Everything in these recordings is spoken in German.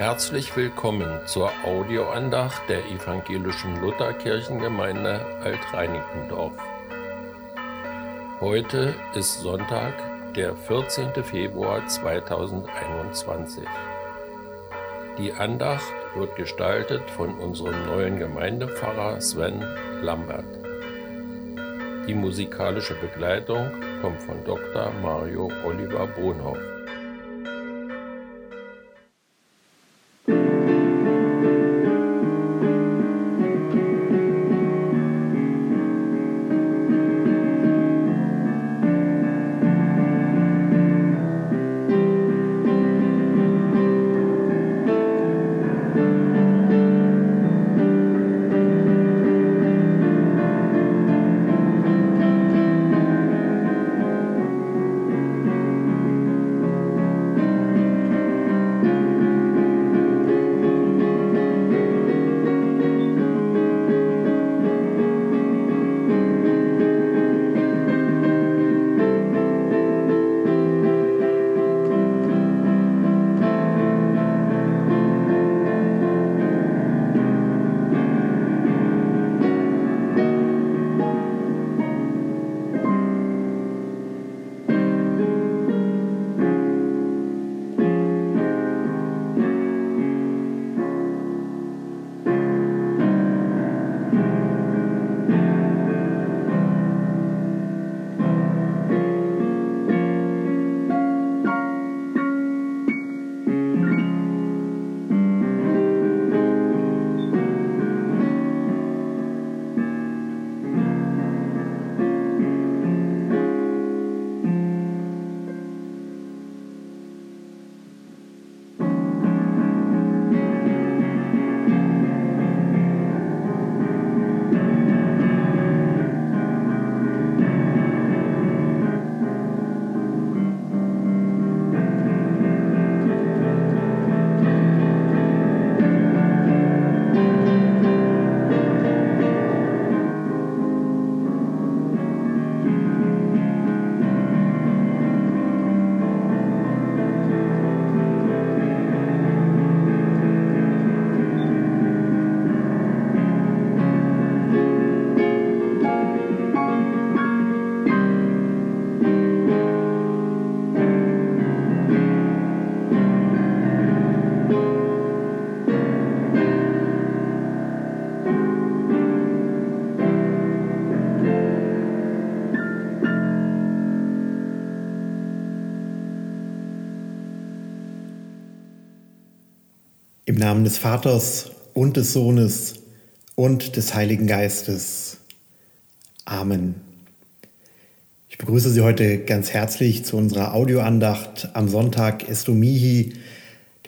Herzlich willkommen zur Audioandacht der evangelischen Lutherkirchengemeinde Alt-Reinickendorf. Heute ist Sonntag, der 14. Februar 2021. Die Andacht wird gestaltet von unserem neuen Gemeindepfarrer Sven Lambert. Die musikalische Begleitung kommt von Dr. Mario Oliver Bonhoff. Namen des Vaters und des Sohnes und des Heiligen Geistes. Amen. Ich begrüße Sie heute ganz herzlich zu unserer Audioandacht am Sonntag Estomihi,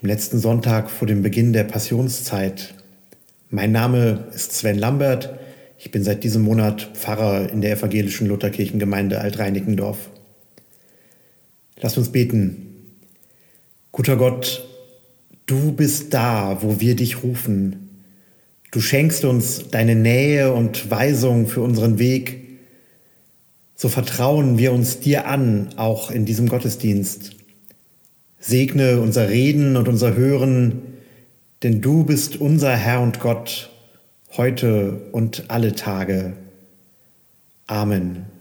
dem letzten Sonntag vor dem Beginn der Passionszeit. Mein Name ist Sven Lambert. Ich bin seit diesem Monat Pfarrer in der evangelischen Lutherkirchengemeinde Alt-Reinickendorf. Lasst uns beten. Guter Gott, Du bist da, wo wir dich rufen. Du schenkst uns deine Nähe und Weisung für unseren Weg. So vertrauen wir uns dir an, auch in diesem Gottesdienst. Segne unser Reden und unser Hören, denn du bist unser Herr und Gott, heute und alle Tage. Amen.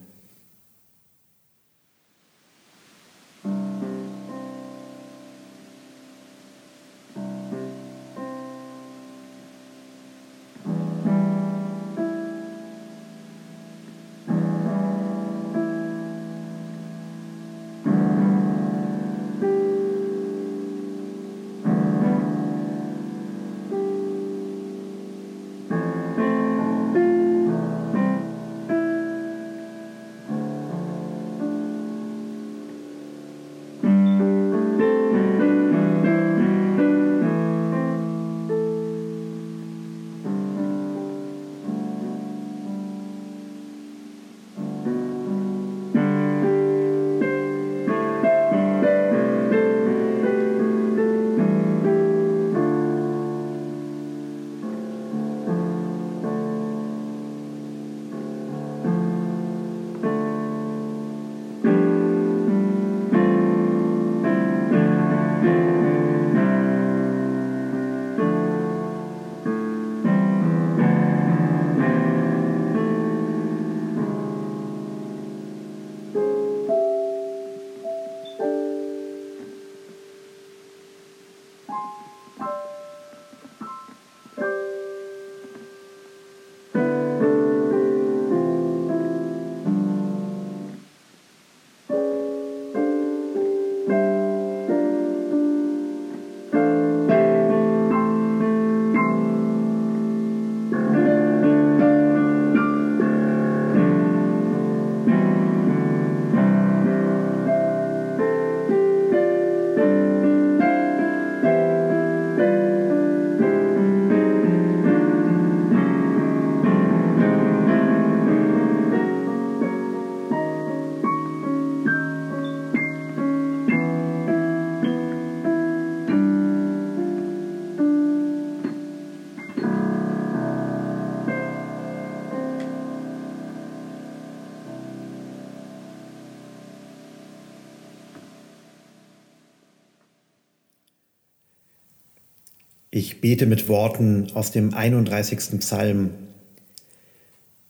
Bete mit Worten aus dem 31. Psalm.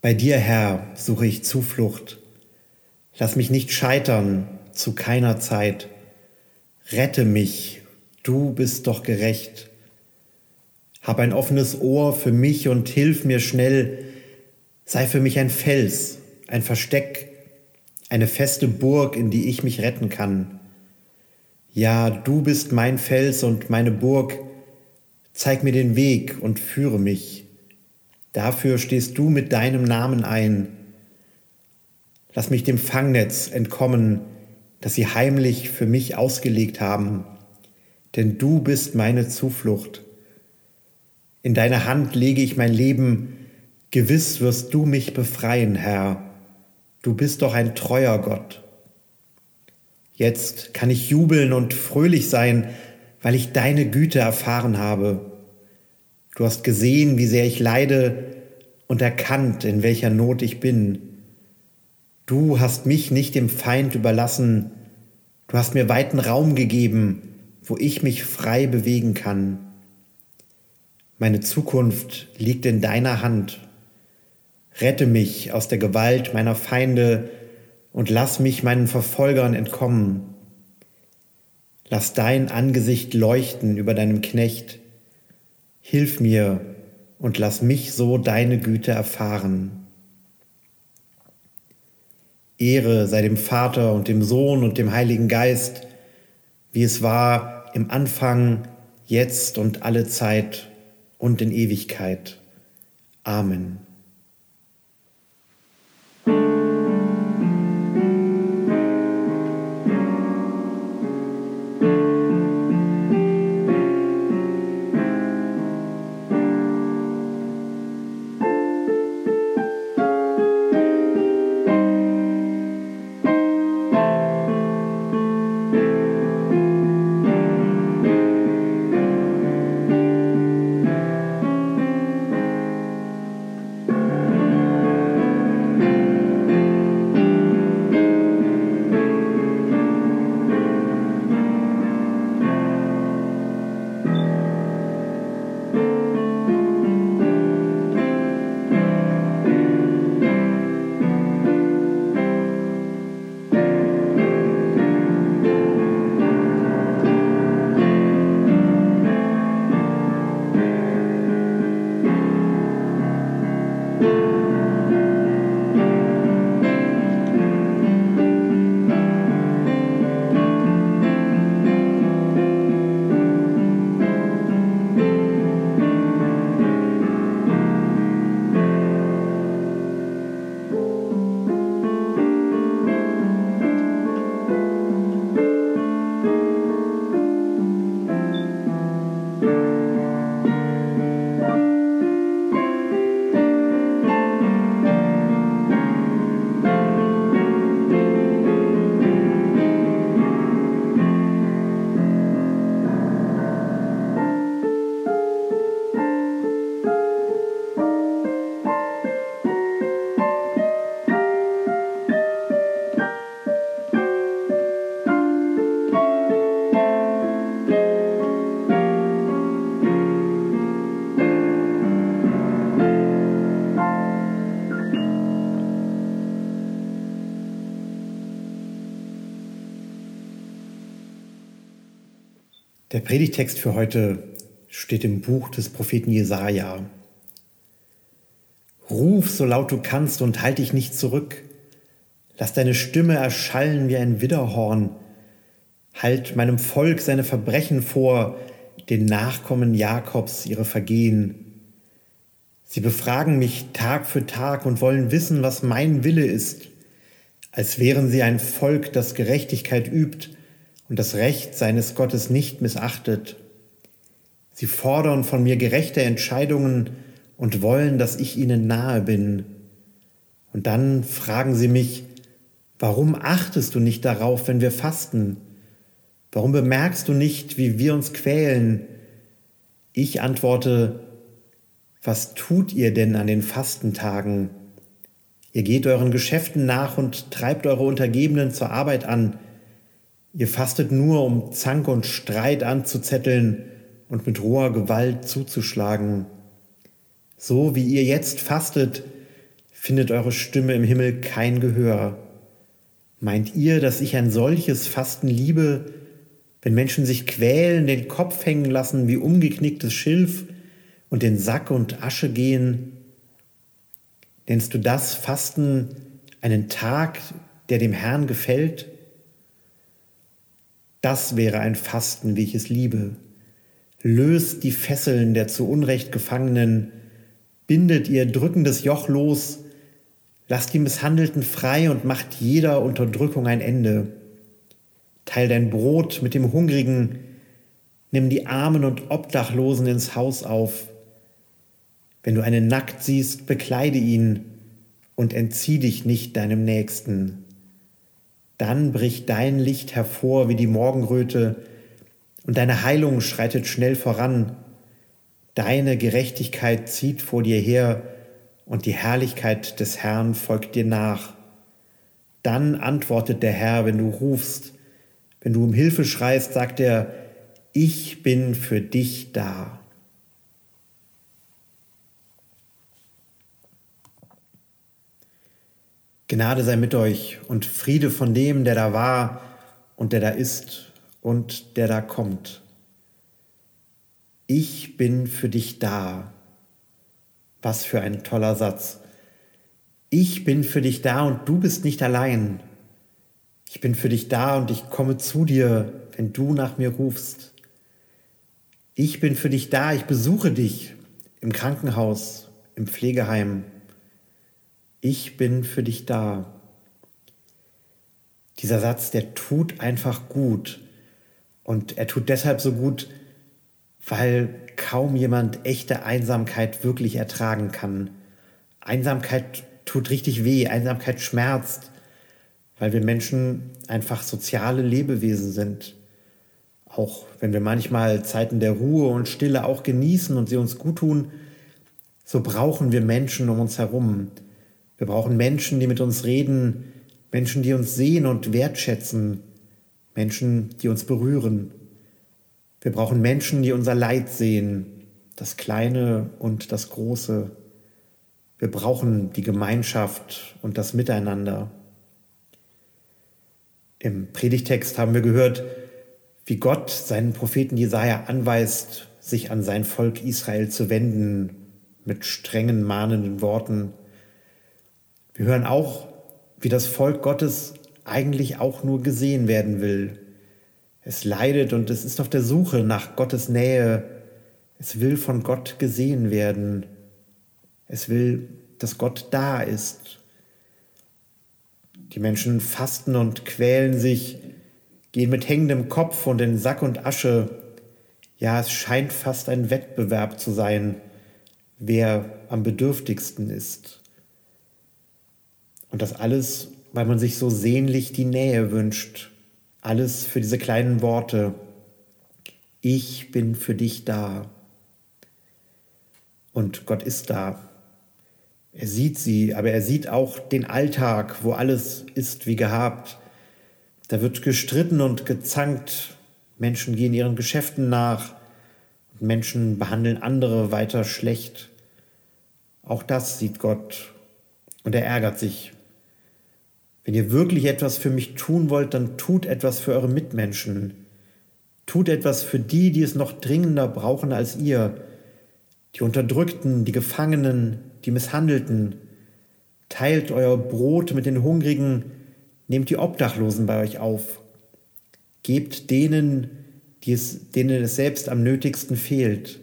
Bei dir, Herr, suche ich Zuflucht. Lass mich nicht scheitern zu keiner Zeit. Rette mich, du bist doch gerecht. Hab ein offenes Ohr für mich und hilf mir schnell. Sei für mich ein Fels, ein Versteck, eine feste Burg, in die ich mich retten kann. Ja, du bist mein Fels und meine Burg, Zeig mir den Weg und führe mich. Dafür stehst du mit deinem Namen ein. Lass mich dem Fangnetz entkommen, das sie heimlich für mich ausgelegt haben, denn du bist meine Zuflucht. In deine Hand lege ich mein Leben, gewiss wirst du mich befreien, Herr. Du bist doch ein treuer Gott. Jetzt kann ich jubeln und fröhlich sein, weil ich deine Güte erfahren habe. Du hast gesehen, wie sehr ich leide und erkannt, in welcher Not ich bin. Du hast mich nicht dem Feind überlassen, du hast mir weiten Raum gegeben, wo ich mich frei bewegen kann. Meine Zukunft liegt in deiner Hand. Rette mich aus der Gewalt meiner Feinde und lass mich meinen Verfolgern entkommen. Lass dein Angesicht leuchten über deinem Knecht. Hilf mir und lass mich so deine Güte erfahren. Ehre sei dem Vater und dem Sohn und dem Heiligen Geist, wie es war im Anfang, jetzt und alle Zeit und in Ewigkeit. Amen. Der Predigtext für heute steht im Buch des Propheten Jesaja. Ruf so laut du kannst und halt dich nicht zurück. Lass deine Stimme erschallen wie ein Widderhorn. Halt meinem Volk seine Verbrechen vor, den Nachkommen Jakobs ihre Vergehen. Sie befragen mich Tag für Tag und wollen wissen, was mein Wille ist, als wären sie ein Volk, das Gerechtigkeit übt und das Recht seines Gottes nicht missachtet. Sie fordern von mir gerechte Entscheidungen und wollen, dass ich ihnen nahe bin. Und dann fragen sie mich, warum achtest du nicht darauf, wenn wir fasten? Warum bemerkst du nicht, wie wir uns quälen? Ich antworte, was tut ihr denn an den Fastentagen? Ihr geht euren Geschäften nach und treibt eure Untergebenen zur Arbeit an, Ihr fastet nur, um Zank und Streit anzuzetteln und mit roher Gewalt zuzuschlagen. So wie ihr jetzt fastet, findet eure Stimme im Himmel kein Gehör. Meint ihr, dass ich ein solches Fasten liebe, wenn Menschen sich quälen, den Kopf hängen lassen wie umgeknicktes Schilf und in Sack und Asche gehen? Nennst du das Fasten einen Tag, der dem Herrn gefällt? Das wäre ein Fasten, wie ich es liebe. Löst die Fesseln der zu Unrecht Gefangenen, bindet ihr drückendes Joch los, lasst die Misshandelten frei und macht jeder Unterdrückung ein Ende. Teil dein Brot mit dem Hungrigen, nimm die Armen und Obdachlosen ins Haus auf. Wenn du einen nackt siehst, bekleide ihn und entzieh dich nicht deinem Nächsten. Dann bricht dein Licht hervor wie die Morgenröte, und deine Heilung schreitet schnell voran. Deine Gerechtigkeit zieht vor dir her, und die Herrlichkeit des Herrn folgt dir nach. Dann antwortet der Herr, wenn du rufst, wenn du um Hilfe schreist, sagt er, ich bin für dich da. Gnade sei mit euch und Friede von dem, der da war und der da ist und der da kommt. Ich bin für dich da. Was für ein toller Satz. Ich bin für dich da und du bist nicht allein. Ich bin für dich da und ich komme zu dir, wenn du nach mir rufst. Ich bin für dich da, ich besuche dich im Krankenhaus, im Pflegeheim, ich bin für dich da. Dieser Satz, der tut einfach gut. Und er tut deshalb so gut, weil kaum jemand echte Einsamkeit wirklich ertragen kann. Einsamkeit tut richtig weh, Einsamkeit schmerzt, weil wir Menschen einfach soziale Lebewesen sind. Auch wenn wir manchmal Zeiten der Ruhe und Stille auch genießen und sie uns gut tun, so brauchen wir Menschen um uns herum. Wir brauchen Menschen, die mit uns reden, Menschen, die uns sehen und wertschätzen, Menschen, die uns berühren. Wir brauchen Menschen, die unser Leid sehen, das Kleine und das Große. Wir brauchen die Gemeinschaft und das Miteinander. Im Predigtext haben wir gehört, wie Gott seinen Propheten Jesaja anweist, sich an sein Volk Israel zu wenden mit strengen, mahnenden Worten. Wir hören auch, wie das Volk Gottes eigentlich auch nur gesehen werden will. Es leidet und es ist auf der Suche nach Gottes Nähe. Es will von Gott gesehen werden. Es will, dass Gott da ist. Die Menschen fasten und quälen sich, gehen mit hängendem Kopf und in Sack und Asche. Ja, es scheint fast ein Wettbewerb zu sein, wer am bedürftigsten ist. Und das alles, weil man sich so sehnlich die Nähe wünscht. Alles für diese kleinen Worte. Ich bin für dich da. Und Gott ist da. Er sieht sie, aber er sieht auch den Alltag, wo alles ist wie gehabt. Da wird gestritten und gezankt. Menschen gehen ihren Geschäften nach. Menschen behandeln andere weiter schlecht. Auch das sieht Gott und er ärgert sich. Wenn ihr wirklich etwas für mich tun wollt, dann tut etwas für eure Mitmenschen. Tut etwas für die, die es noch dringender brauchen als ihr. Die Unterdrückten, die Gefangenen, die Misshandelten. Teilt euer Brot mit den Hungrigen, nehmt die Obdachlosen bei euch auf. Gebt denen, die es, denen es selbst am nötigsten fehlt.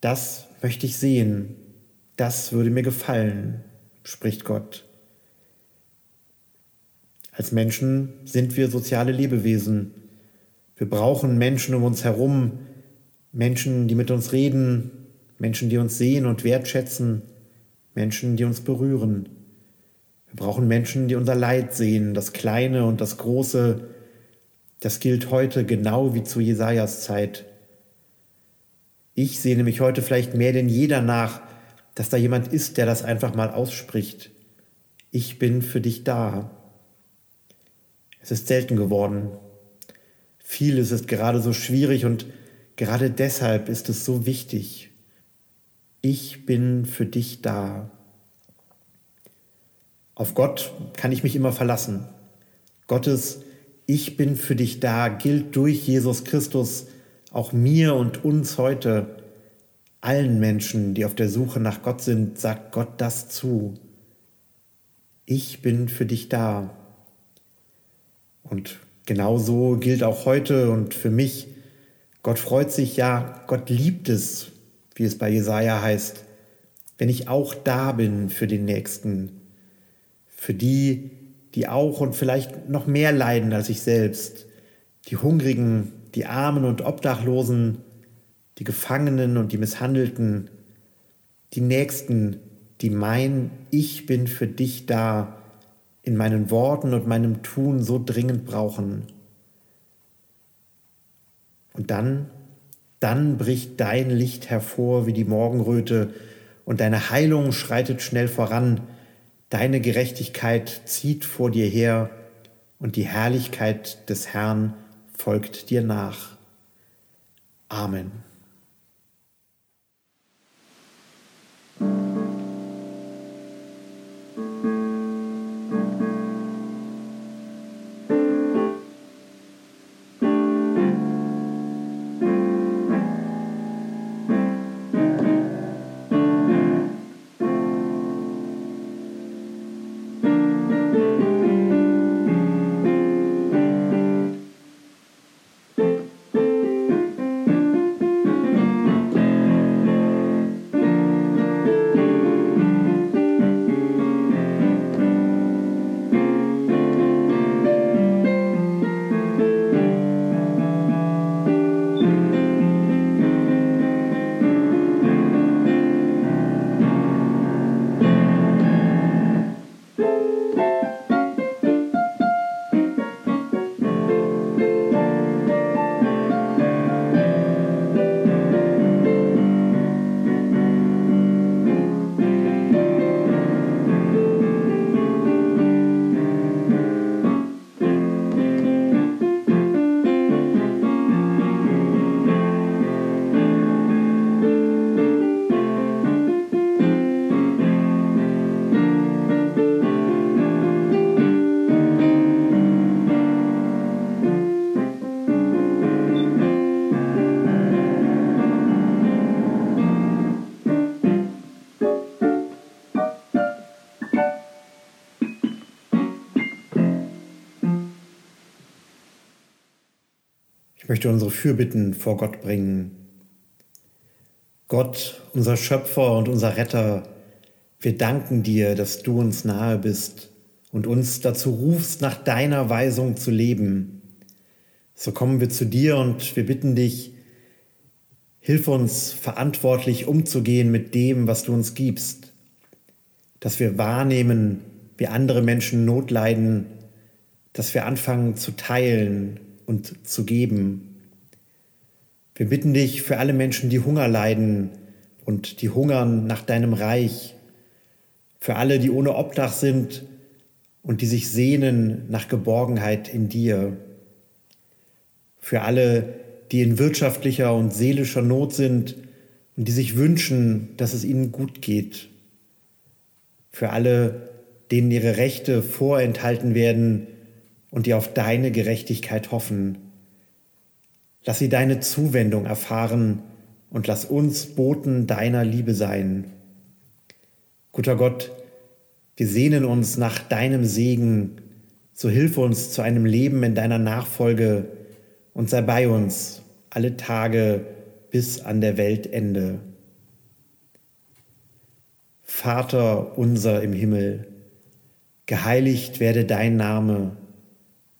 Das möchte ich sehen. Das würde mir gefallen, spricht Gott. Als Menschen sind wir soziale Lebewesen. Wir brauchen Menschen um uns herum, Menschen, die mit uns reden, Menschen, die uns sehen und wertschätzen, Menschen, die uns berühren. Wir brauchen Menschen, die unser Leid sehen, das Kleine und das Große. Das gilt heute genau wie zu Jesajas Zeit. Ich sehne mich heute vielleicht mehr denn je danach, dass da jemand ist, der das einfach mal ausspricht. Ich bin für dich da. Es ist selten geworden. Vieles ist gerade so schwierig und Gerade deshalb ist es so wichtig. Ich bin für dich da. Auf Gott kann ich mich immer verlassen. Gottes Ich bin für dich da gilt durch Jesus Christus auch mir und uns heute, allen Menschen, die auf der Suche nach Gott sind, sagt Gott das zu. Ich bin für dich da. Und genauso gilt auch heute und für mich, Gott freut sich ja, Gott liebt es, wie es bei Jesaja heißt, wenn ich auch da bin für den Nächsten, für die, die auch und vielleicht noch mehr leiden als ich selbst, die Hungrigen, die Armen und Obdachlosen, die Gefangenen und die Misshandelten, die Nächsten, die meinen, ich bin für dich da, in meinen Worten und meinem Tun so dringend brauchen. Und dann, dann bricht dein Licht hervor wie die Morgenröte und deine Heilung schreitet schnell voran, deine Gerechtigkeit zieht vor dir her und die Herrlichkeit des Herrn folgt dir nach. Amen. Möchte unsere Fürbitten vor Gott bringen. Gott, unser Schöpfer und unser Retter, wir danken dir, dass du uns nahe bist und uns dazu rufst, nach deiner Weisung zu leben. So kommen wir zu dir und wir bitten dich, hilf uns verantwortlich umzugehen mit dem, was du uns gibst, dass wir wahrnehmen, wie andere Menschen Not leiden, dass wir anfangen zu teilen und zu geben. Wir bitten dich für alle Menschen, die Hunger leiden und die hungern nach deinem Reich, für alle, die ohne Obdach sind und die sich sehnen nach Geborgenheit in dir, für alle, die in wirtschaftlicher und seelischer Not sind und die sich wünschen, dass es ihnen gut geht, für alle, denen ihre Rechte vorenthalten werden und die auf deine Gerechtigkeit hoffen. Lass sie deine Zuwendung erfahren und lass uns Boten deiner Liebe sein. Guter Gott, wir sehnen uns nach deinem Segen, so hilf uns zu einem Leben in deiner Nachfolge und sei bei uns alle Tage bis an der Weltende. Vater unser im Himmel, geheiligt werde dein Name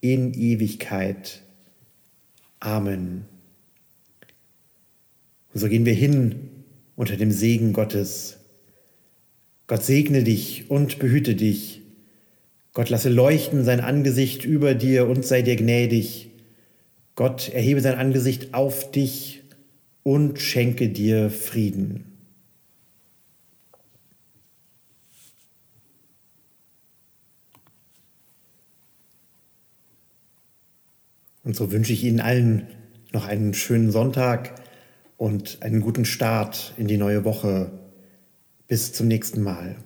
in Ewigkeit. Amen. Und so gehen wir hin unter dem Segen Gottes. Gott segne dich und behüte dich. Gott lasse leuchten sein Angesicht über dir und sei dir gnädig. Gott erhebe sein Angesicht auf dich und schenke dir Frieden. Und so wünsche ich Ihnen allen noch einen schönen Sonntag und einen guten Start in die neue Woche. Bis zum nächsten Mal.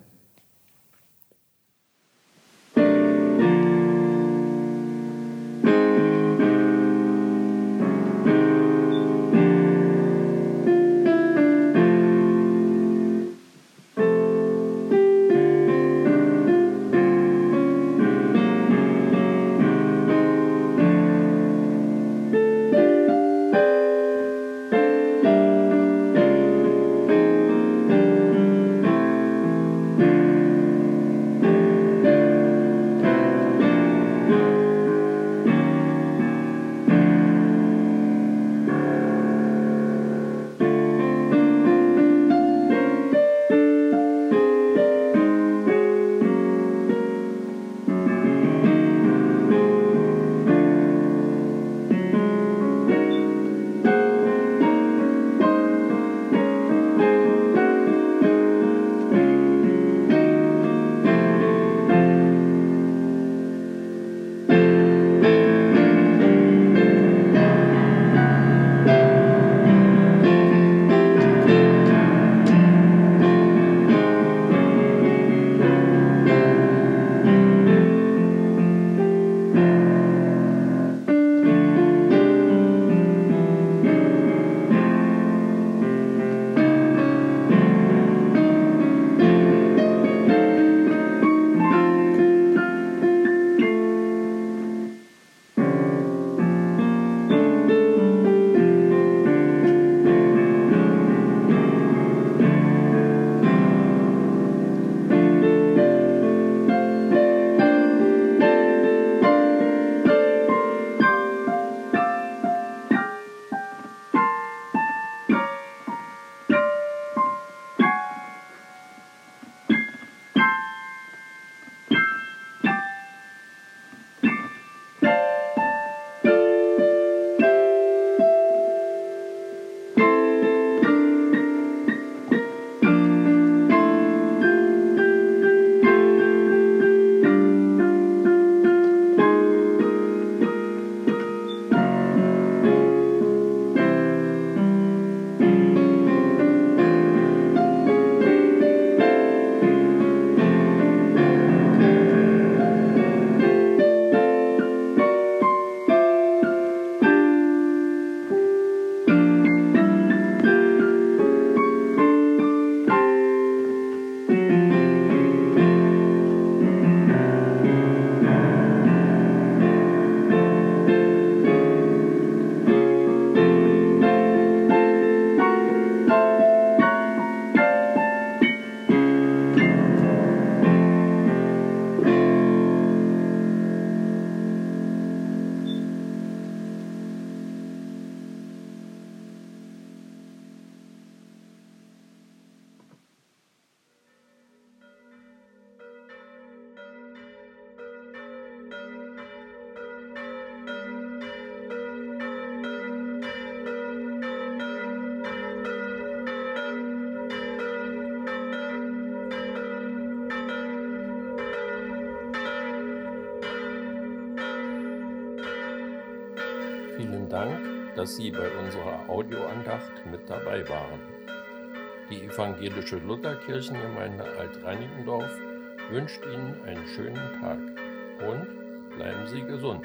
Dank, dass Sie bei unserer Audioandacht mit dabei waren. Die evangelische Lutherkirchengemeinde Alt-Reinickendorf wünscht Ihnen einen schönen Tag und bleiben Sie gesund.